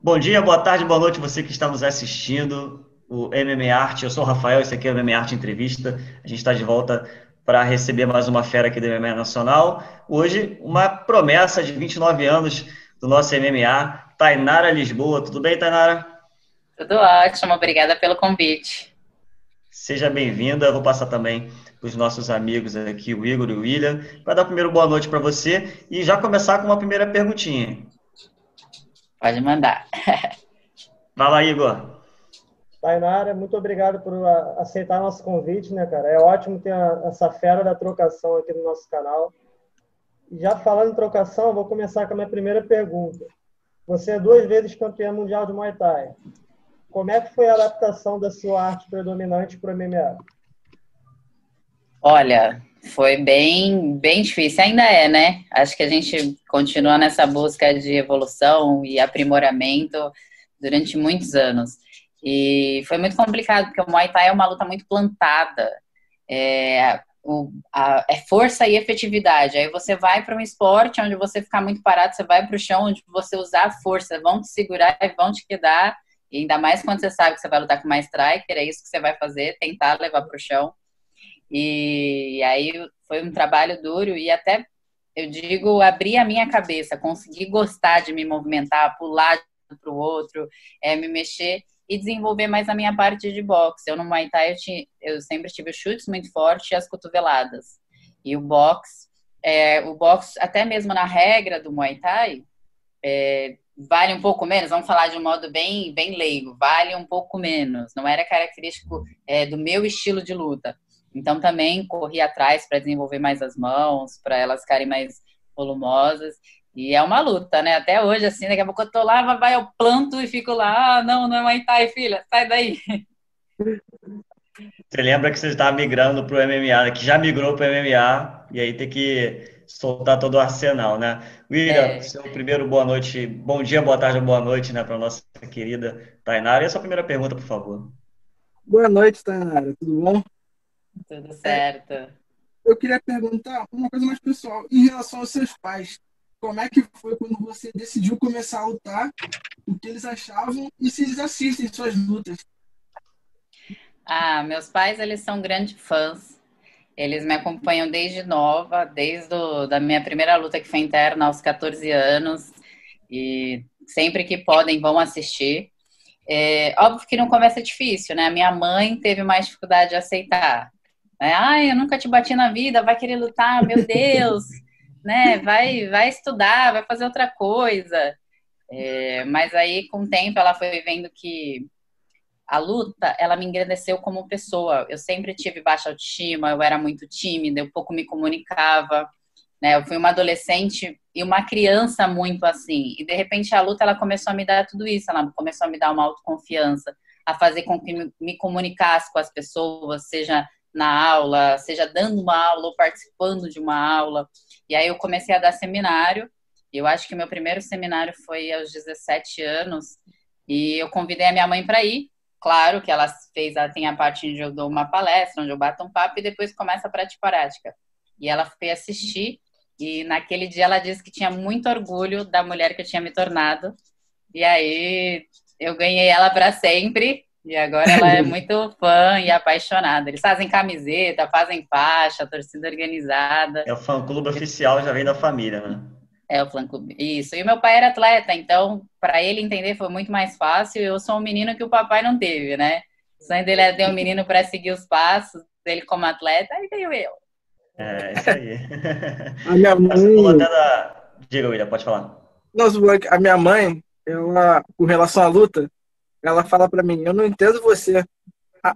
Bom dia, boa tarde, boa noite, você que está nos assistindo. O MMA Arte, eu sou o Rafael, esse aqui é o MMA Arte Entrevista. A gente está de volta para receber mais uma fera aqui do MMA Nacional. Hoje, uma promessa de 29 anos do nosso MMA, Tainara Lisboa. Tudo bem, Tainara? Tudo ótimo, obrigada pelo convite. Seja bem-vinda. Vou passar também para os nossos amigos aqui, o Igor e o William, para dar primeiro boa noite para você e já começar com uma primeira perguntinha. Pode mandar. Fala, Igor. Tainara, muito obrigado por aceitar nosso convite, né, cara? É ótimo ter essa fera da trocação aqui no nosso canal. Já falando em trocação, vou começar com a minha primeira pergunta. Você é duas vezes campeã mundial de Muay Thai. Como é que foi a adaptação da sua arte predominante para o MMA? Olha, foi bem, bem difícil, ainda é, né? Acho que a gente continua nessa busca de evolução e aprimoramento durante muitos anos. E foi muito complicado, porque o Muay Thai é uma luta muito plantada. É, o, a, é força e efetividade. Aí você vai para um esporte onde você ficar muito parado, você vai para o chão onde você usar a força, vão te segurar vão te quedar. E ainda mais quando você sabe que você vai lutar com uma striker, é isso que você vai fazer, tentar levar para o chão. E aí foi um trabalho duro e até, eu digo, abrir a minha cabeça, conseguir gostar de me movimentar, pular para o outro, é, me mexer e desenvolver mais a minha parte de boxe. Eu no Muay Thai, eu, tinha, eu sempre tive chutes muito fortes e as cotoveladas. E o boxe, é, o boxe, até mesmo na regra do Muay Thai, é, vale um pouco menos, vamos falar de um modo bem, bem leigo, vale um pouco menos. Não era característico é, do meu estilo de luta. Então também corri atrás para desenvolver mais as mãos, para elas ficarem mais volumosas. E é uma luta, né? Até hoje, assim, daqui a pouco eu tô lá, vai eu planto e fico lá, ah, não, não é Muay Thai, filha, sai daí. Você lembra que você estava migrando para o MMA, que já migrou para o MMA, e aí tem que soltar todo o arsenal, né? William, é. seu primeiro boa noite, bom dia, boa tarde, boa noite, né, para nossa querida Tainara. E a sua primeira pergunta, por favor. Boa noite, Tainara, tudo bom? Tudo certo. É, eu queria perguntar uma coisa mais pessoal, em relação aos seus pais. Como é que foi quando você decidiu começar a lutar? O que eles achavam e se eles assistem suas lutas? Ah, meus pais, eles são grandes fãs. Eles me acompanham desde nova, desde a da minha primeira luta que foi interna aos 14 anos. E sempre que podem vão assistir. É, óbvio que no começo é difícil, né? A minha mãe teve mais dificuldade de aceitar. É, Ai, eu nunca te bati na vida, vai querer lutar, meu Deus, né? Vai, vai estudar, vai fazer outra coisa. É, mas aí, com o tempo, ela foi vendo que a luta, ela me engrandeceu como pessoa. Eu sempre tive baixa autoestima, eu era muito tímida, eu pouco me comunicava, né? Eu fui uma adolescente e uma criança muito assim. E de repente a luta ela começou a me dar tudo isso, ela começou a me dar uma autoconfiança, a fazer com que me comunicasse com as pessoas, seja na aula, seja dando uma aula ou participando de uma aula. E aí eu comecei a dar seminário. Eu acho que meu primeiro seminário foi aos 17 anos e eu convidei a minha mãe para ir. Claro que ela fez, ela tem a parte onde eu dou uma palestra, onde eu bato um papo e depois começa a prática prática. E ela foi assistir e naquele dia ela disse que tinha muito orgulho da mulher que eu tinha me tornado. E aí eu ganhei ela para sempre e agora ela é muito fã e apaixonada. Eles fazem camiseta, fazem faixa, torcida organizada. É o fã-clube oficial, já vem da família, né? É o fã-clube, isso. E o meu pai era atleta, então para ele entender foi muito mais fácil. Eu sou um menino que o papai não teve, né? O sonho dele era ter um menino para seguir os passos dele como atleta, aí veio eu. É, isso aí. A minha mãe... Você da... Diga, William, pode falar. Nossa, a minha mãe, eu, com relação à luta, ela fala para mim, eu não entendo você.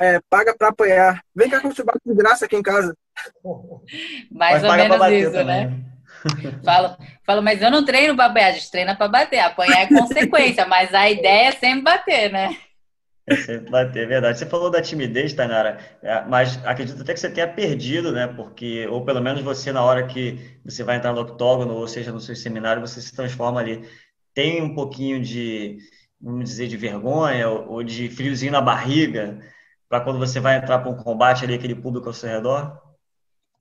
É, paga para apanhar. Vem cá que eu te bato de graça aqui em casa. Mais mas ou menos isso, também. né? Falo, falo, mas eu não treino para apanhar, a gente treina para bater. Apanhar é consequência, mas a ideia é sempre bater, né? É sempre bater, é verdade. Você falou da timidez, Tainara, é, mas acredito até que você tenha perdido, né? Porque, ou pelo menos você, na hora que você vai entrar no octógono, ou seja, no seu seminário, você se transforma ali. Tem um pouquinho de, vamos dizer, de vergonha ou de friozinho na barriga para quando você vai entrar para um combate ali, aquele público ao seu redor?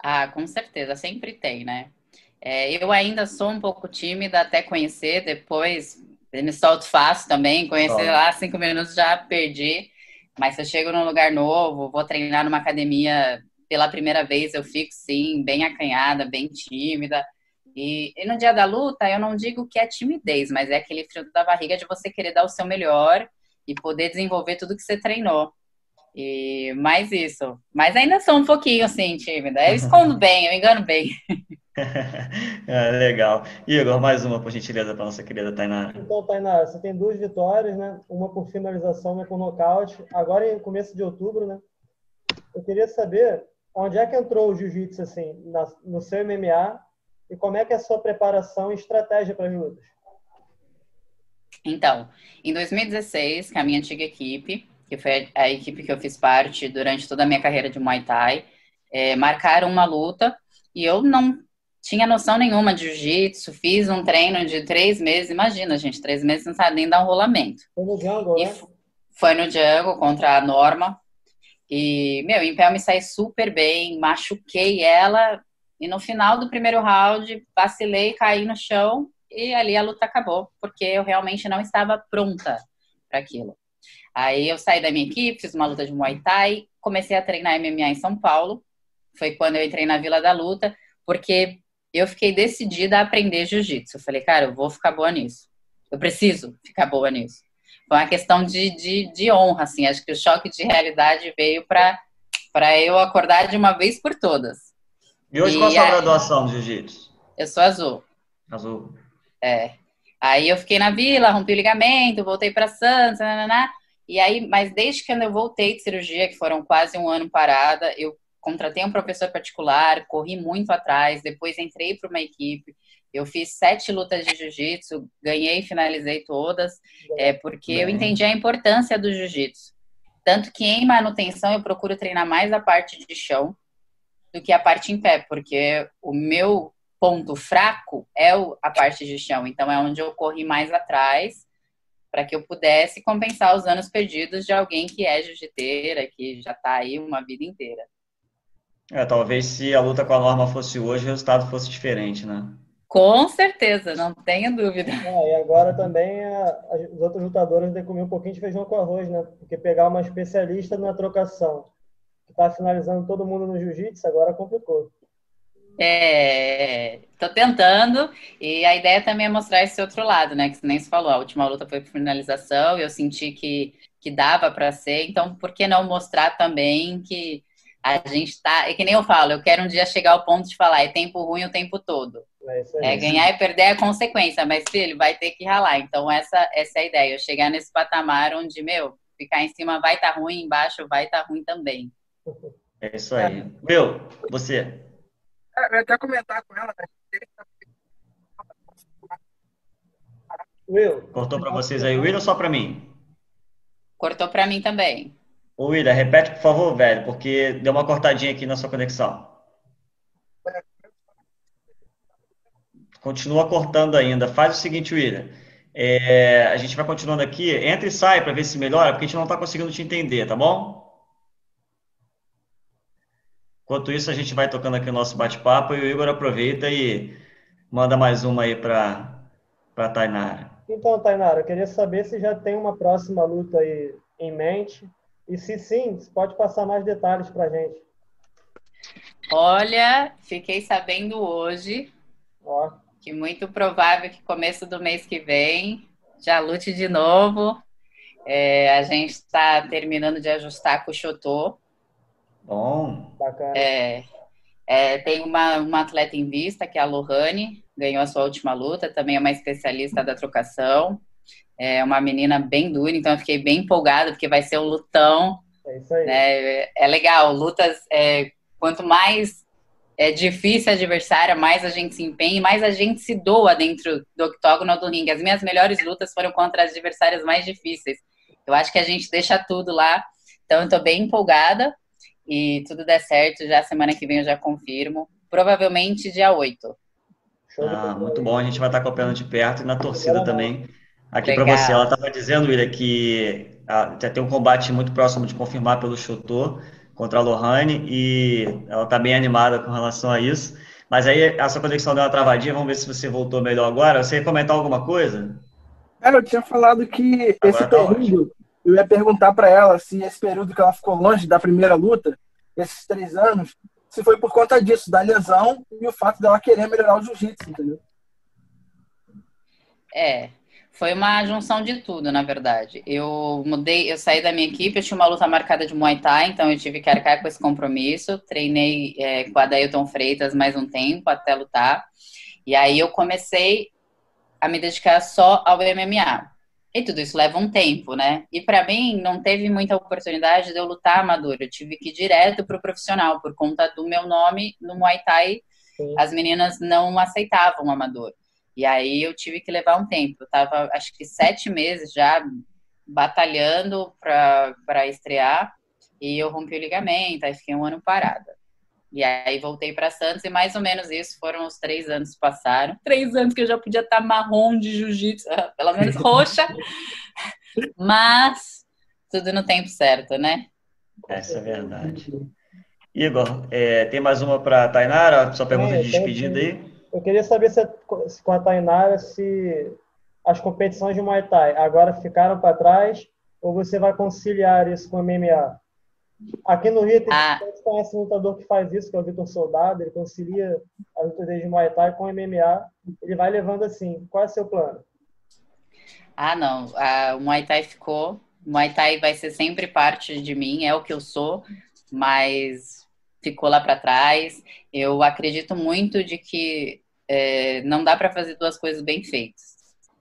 Ah, com certeza, sempre tem, né? É, eu ainda sou um pouco tímida até conhecer, depois Me solto fácil também, conhecer lá cinco minutos já perdi. Mas se eu chego num lugar novo, vou treinar numa academia pela primeira vez, eu fico sim, bem acanhada, bem tímida. E, e, no dia da luta, eu não digo que é timidez, mas é aquele frio da barriga de você querer dar o seu melhor e poder desenvolver tudo que você treinou. E mais isso. Mas ainda sou um pouquinho assim, tímida. Eu escondo bem, eu engano bem. é, legal. Igor, mais uma, por gentileza, para nossa querida Tainara. Então, Tainara, você tem duas vitórias, né? Uma por finalização, uma por nocaute. Agora, em começo de outubro, né? Eu queria saber onde é que entrou o jiu-jitsu, assim, na, no seu MMA e como é que é a sua preparação e estratégia para as lutas? Então, em 2016, com a minha antiga equipe, que foi a equipe que eu fiz parte durante toda a minha carreira de Muay Thai, é, marcaram uma luta e eu não tinha noção nenhuma de jiu-jitsu, fiz um treino de três meses, imagina, gente, três meses não sabe nem dar um rolamento. Foi no Django, né? Foi no Django contra a Norma. E, meu, em pé eu me saí super bem, machuquei ela, e no final do primeiro round, vacilei, caí no chão, e ali a luta acabou, porque eu realmente não estava pronta para aquilo. Aí eu saí da minha equipe, fiz uma luta de Muay Thai, comecei a treinar MMA em São Paulo. Foi quando eu entrei na Vila da Luta, porque eu fiquei decidida a aprender jiu-jitsu. Eu falei, cara, eu vou ficar boa nisso. Eu preciso ficar boa nisso. Foi uma questão de, de, de honra, assim. Acho que o choque de realidade veio para eu acordar de uma vez por todas. E hoje e qual a sua graduação de jiu-jitsu? Eu sou azul. Azul. É. Aí eu fiquei na vila, rompi o ligamento, voltei para Santos, nanana, e aí, mas desde que eu voltei de cirurgia, que foram quase um ano parada, eu contratei um professor particular, corri muito atrás, depois entrei para uma equipe. Eu fiz sete lutas de jiu-jitsu, ganhei e finalizei todas, é, porque Bem. eu entendi a importância do jiu-jitsu. Tanto que em manutenção eu procuro treinar mais a parte de chão do que a parte em pé, porque o meu ponto fraco é a parte de chão. Então é onde eu corri mais atrás para que eu pudesse compensar os anos perdidos de alguém que é jiu-jiteira, que já está aí uma vida inteira. É, talvez se a luta com a norma fosse hoje, o resultado fosse diferente, né? Com certeza, não tenha dúvida. É, e agora também a, a, os outros lutadores devem comer um pouquinho de feijão com arroz, né? Porque pegar uma especialista na trocação, que está finalizando todo mundo no jiu-jitsu, agora complicou. É, tô tentando, e a ideia também é mostrar esse outro lado, né? Que nem se falou, a última luta foi por finalização, e eu senti que, que dava para ser, então por que não mostrar também que a gente tá. É que nem eu falo, eu quero um dia chegar ao ponto de falar, é tempo ruim o tempo todo. É, é ganhar e perder é consequência, mas filho, vai ter que ralar. Então, essa, essa é a ideia, eu chegar nesse patamar onde, meu, ficar em cima vai estar tá ruim, embaixo vai estar tá ruim também. É isso aí. Meu, você. É, eu ia até comentar com ela, né? Will. Cortou para vocês aí, Will, ou só para mim? Cortou para mim também. Ô, Will, repete, por favor, velho, porque deu uma cortadinha aqui na sua conexão. Continua cortando ainda. Faz o seguinte, William. É, a gente vai continuando aqui. Entra e sai para ver se melhora, porque a gente não está conseguindo te entender, tá bom? Enquanto isso, a gente vai tocando aqui o nosso bate-papo e o Igor aproveita e manda mais uma aí para a Tainara. Então, Tainara, eu queria saber se já tem uma próxima luta aí em mente e se sim, você pode passar mais detalhes para a gente. Olha, fiquei sabendo hoje Ó. que muito provável que começo do mês que vem já lute de novo. É, a gente está terminando de ajustar com o Chotô. Bom. Bacana. É, é, tem uma, uma atleta em vista, que é a Lohane, ganhou a sua última luta, também é uma especialista da trocação. É uma menina bem dura, então eu fiquei bem empolgada, porque vai ser um lutão. É isso aí. Né? É legal, lutas, é, quanto mais é difícil a adversária, mais a gente se empenha e mais a gente se doa dentro do octógono do ringue. As minhas melhores lutas foram contra as adversárias mais difíceis. Eu acho que a gente deixa tudo lá. Então, eu estou bem empolgada e tudo der certo, já semana que vem eu já confirmo. Provavelmente dia 8. Ah, muito bom, a gente vai estar acompanhando de perto e na torcida também. Aqui para você, ela estava dizendo, William, que ah, já tem um combate muito próximo de confirmar pelo Chutô contra a Lohane e ela está bem animada com relação a isso. Mas aí a sua conexão deu uma travadinha, vamos ver se você voltou melhor agora. Você ia comentar alguma coisa? Cara, eu tinha falado que Agora esse tá período, eu ia perguntar para ela se esse período que ela ficou longe da primeira luta, esses três anos, se foi por conta disso, da lesão e o fato dela querer melhorar o jiu-jitsu, entendeu? É, foi uma junção de tudo, na verdade. Eu mudei, eu saí da minha equipe, eu tinha uma luta marcada de Muay Thai, então eu tive que arcar com esse compromisso. Treinei é, com a Dailton Freitas mais um tempo até lutar. E aí eu comecei a me dedicar só ao MMA. E tudo isso leva um tempo, né? E para mim não teve muita oportunidade de eu lutar amador. Eu tive que ir direto pro profissional por conta do meu nome no Muay Thai. Sim. As meninas não aceitavam amador. E aí eu tive que levar um tempo. Eu tava, acho que sete meses já batalhando para estrear e eu rompi o ligamento, aí fiquei um ano parada. E aí voltei para Santos e mais ou menos isso foram os três anos que passaram. Três anos que eu já podia estar tá marrom de jiu-jitsu, pelo menos roxa. Mas tudo no tempo certo, né? Essa é verdade. Igor, é, tem mais uma para Tainara? Sua pergunta é, de despedida aí? Eu queria saber se, se com a Tainara se as competições de Muay Thai agora ficaram para trás ou você vai conciliar isso com o MMA? Aqui no Rio tem ah. conhece um lutador que faz isso, que é o Vitor Soldado, ele concilia a luta de Muay Thai com MMA, ele vai levando assim. Qual é o seu plano? Ah, não. Ah, o Muay Thai ficou. O Muay Thai vai ser sempre parte de mim, é o que eu sou, mas ficou lá para trás. Eu acredito muito de que é, não dá para fazer duas coisas bem feitas.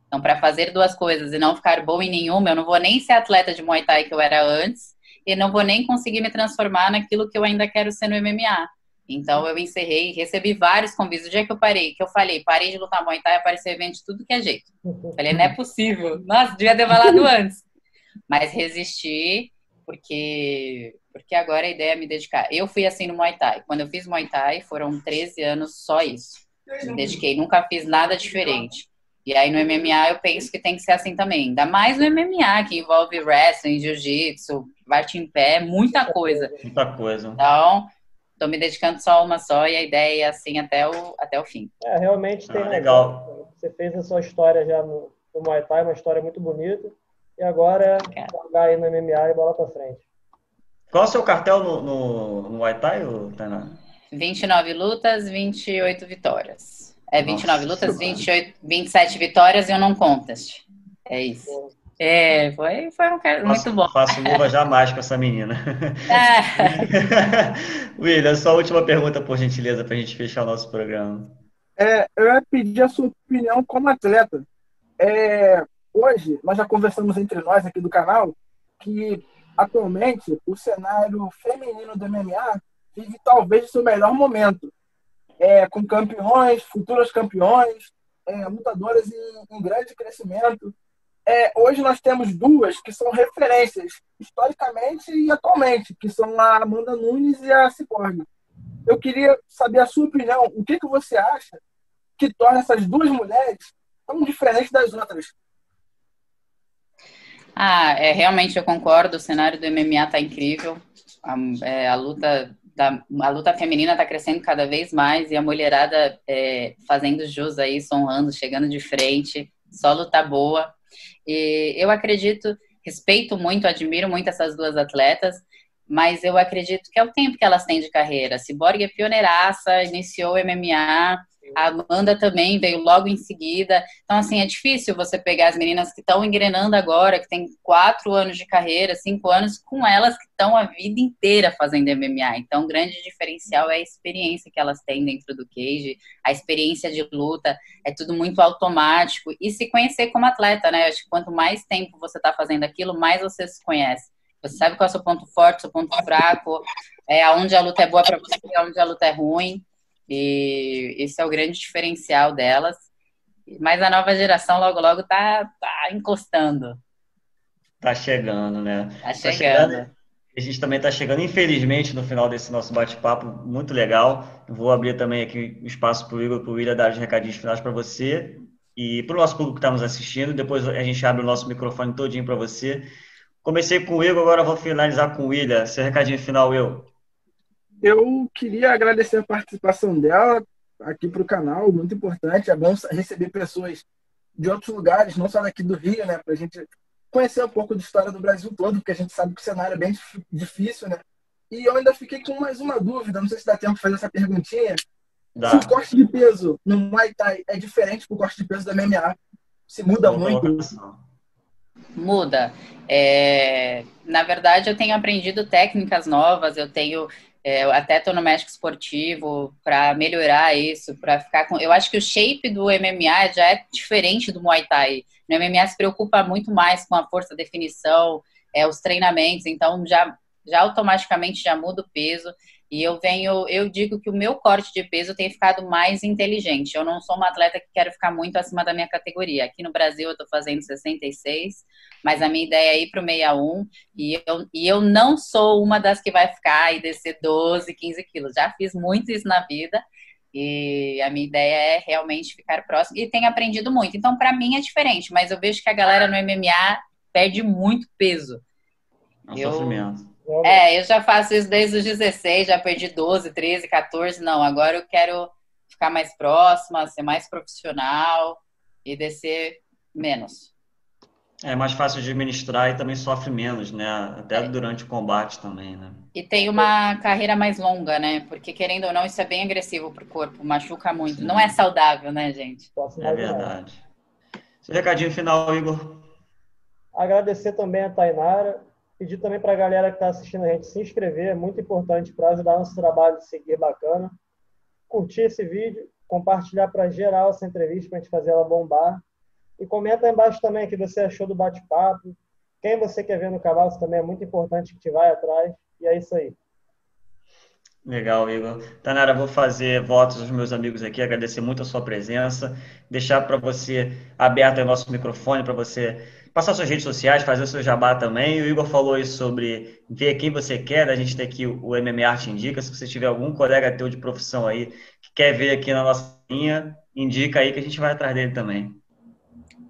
Então, para fazer duas coisas e não ficar bom em nenhuma, eu não vou nem ser atleta de Muay Thai que eu era antes e não vou nem conseguir me transformar naquilo que eu ainda quero ser no MMA. Então, eu encerrei, recebi vários convites. O dia que eu parei, que eu falei, parei de lutar Muay Thai, apareceu evento de tudo que é jeito. Falei, não é possível. Nossa, devia ter falado antes. Mas resisti, porque porque agora a ideia é me dedicar. Eu fui assim no Muay Thai. Quando eu fiz Muay Thai, foram 13 anos só isso. Me dediquei, nunca fiz nada diferente. E aí no MMA eu penso que tem que ser assim também. Ainda mais no MMA, que envolve wrestling, jiu-jitsu, bate em pé, muita coisa. Muita coisa. Então, tô me dedicando só a uma só e a ideia é assim até o, até o fim. É, realmente tem. Ah, legal. Você fez a sua história já no, no Muay Thai, uma história muito bonita. E agora é jogar aí no MMA e bola pra frente. Qual é o seu cartel no, no, no Muay Thai, Tainá? 29 lutas, 28 vitórias. É 29 Nossa, lutas, 28, 27 vitórias e um não contest. É isso. É, foi, foi um cara faço, muito bom. Faço luva jamais com essa menina. É. William, só a última pergunta, por gentileza, para a gente fechar o nosso programa. É, eu ia pedir a sua opinião como atleta. É, hoje, nós já conversamos entre nós aqui do canal que atualmente o cenário feminino do MMA vive talvez o seu melhor momento. É, com campeões, futuros campeões, é, lutadoras em, em, grande crescimento. É, hoje nós temos duas que são referências, historicamente e atualmente, que são a Amanda Nunes e a Cyborg. Eu queria saber a sua opinião. O que, que você acha que torna essas duas mulheres tão diferentes das outras? Ah, é, realmente eu concordo. O cenário do MMA está incrível. A, é, a luta Tá, a luta feminina está crescendo cada vez mais e a mulherada é, fazendo jus aí, sonrando, chegando de frente, só luta boa. E eu acredito, respeito muito, admiro muito essas duas atletas, mas eu acredito que é o tempo que elas têm de carreira. Cyborg é pioneiraça, iniciou o MMA, a Amanda também veio logo em seguida. Então, assim, é difícil você pegar as meninas que estão engrenando agora, que têm quatro anos de carreira, cinco anos, com elas que estão a vida inteira fazendo MMA. Então, o grande diferencial é a experiência que elas têm dentro do cage, a experiência de luta, é tudo muito automático. E se conhecer como atleta, né? Eu acho que quanto mais tempo você está fazendo aquilo, mais você se conhece. Você sabe qual é o seu ponto forte, seu ponto fraco, é aonde a luta é boa para você, aonde a luta é ruim. E esse é o grande diferencial delas. Mas a nova geração logo logo tá, tá encostando. Tá chegando, né? Tá chegando. Tá chegando. A gente também está chegando, infelizmente, no final desse nosso bate-papo, muito legal. Vou abrir também aqui o espaço para o Igor e para o William dar os recadinhos finais para você e para o nosso público que está nos assistindo. Depois a gente abre o nosso microfone todinho para você. Comecei com o Igor, agora vou finalizar com o William. Seu recadinho final, Will eu queria agradecer a participação dela aqui para o canal, muito importante. É bom receber pessoas de outros lugares, não só daqui do Rio, né? Para a gente conhecer um pouco da história do Brasil todo, porque a gente sabe que o cenário é bem difícil, né? E eu ainda fiquei com mais uma dúvida, não sei se dá tempo de fazer essa perguntinha. Dá. Se o corte de peso no Muay Thai é diferente do corte de peso da MMA, se muda Boa muito. Muda. É, na verdade, eu tenho aprendido técnicas novas, eu tenho é, eu até estou no México Esportivo para melhorar isso, para ficar com. Eu acho que o shape do MMA já é diferente do Muay Thai. No MMA se preocupa muito mais com a força, definição, é, os treinamentos, então já, já automaticamente já muda o peso. E eu venho, eu digo que o meu corte de peso tem ficado mais inteligente. Eu não sou uma atleta que quero ficar muito acima da minha categoria. Aqui no Brasil eu estou fazendo 66, mas a minha ideia é ir para o 61 e eu, e eu não sou uma das que vai ficar e descer 12, 15 quilos. Já fiz muito isso na vida e a minha ideia é realmente ficar próximo e tenho aprendido muito. Então, para mim é diferente, mas eu vejo que a galera no MMA perde muito peso. É um eu... sofrimento. É, eu já faço isso desde os 16, já perdi 12, 13, 14. Não, agora eu quero ficar mais próxima, ser mais profissional e descer menos. É mais fácil de administrar e também sofre menos, né? Até é. durante o combate também, né? E tem uma carreira mais longa, né? Porque querendo ou não, isso é bem agressivo pro corpo, machuca muito. Sim. Não é saudável, né, gente? É verdade. Seu recadinho final, Igor. Agradecer também a Tainara Pedir também para a galera que está assistindo a gente se inscrever, é muito importante para ajudar nosso trabalho a seguir bacana. Curtir esse vídeo, compartilhar para geral essa entrevista para a gente fazer ela bombar. E comenta aí embaixo também o que você achou do bate-papo. Quem você quer ver no canal, isso também é muito importante que te vai atrás. E é isso aí. Legal, Igor. Tanara, vou fazer votos aos meus amigos aqui, agradecer muito a sua presença, deixar para você aberto o nosso microfone para você passar suas redes sociais, fazer o seu jabá também. O Igor falou isso sobre ver quem você quer. A gente tem aqui o MMA Arte Indica. Se você tiver algum colega teu de profissão aí que quer ver aqui na nossa linha, indica aí que a gente vai atrás dele também.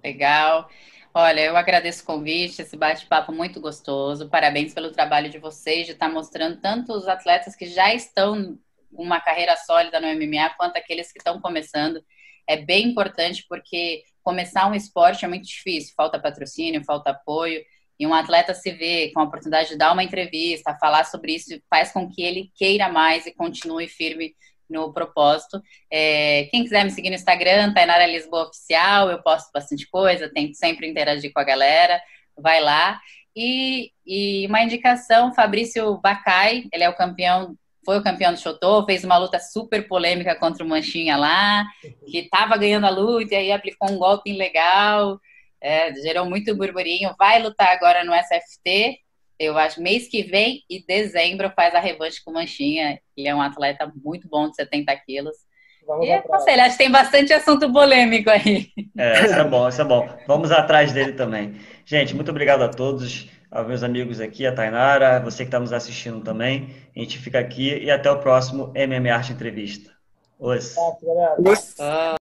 Legal. Olha, eu agradeço o convite, esse bate-papo muito gostoso. Parabéns pelo trabalho de vocês, de estar mostrando tanto os atletas que já estão uma carreira sólida no MMA, quanto aqueles que estão começando. É bem importante porque começar um esporte é muito difícil, falta patrocínio, falta apoio. E um atleta se vê com a oportunidade de dar uma entrevista, falar sobre isso, faz com que ele queira mais e continue firme no propósito. É, quem quiser me seguir no Instagram, Tainara Lisboa Oficial, eu posto bastante coisa, tento sempre interagir com a galera, vai lá. E, e uma indicação, Fabrício Bacai, ele é o campeão foi o campeão do Chotô, fez uma luta super polêmica contra o Manchinha lá, que estava ganhando a luta e aí aplicou um golpe ilegal, é, gerou muito burburinho. Vai lutar agora no SFT, eu acho, mês que vem e dezembro faz a revanche com o Manchinha. Ele é um atleta muito bom de 70 quilos. Vamos e aconselho, acho que tem bastante assunto polêmico aí. É, isso é bom, isso é bom. Vamos atrás dele também. Gente, muito obrigado a todos aos meus amigos aqui, a Tainara, você que está nos assistindo também. A gente fica aqui e até o próximo MMA Arte Entrevista. Os. Tá, galera.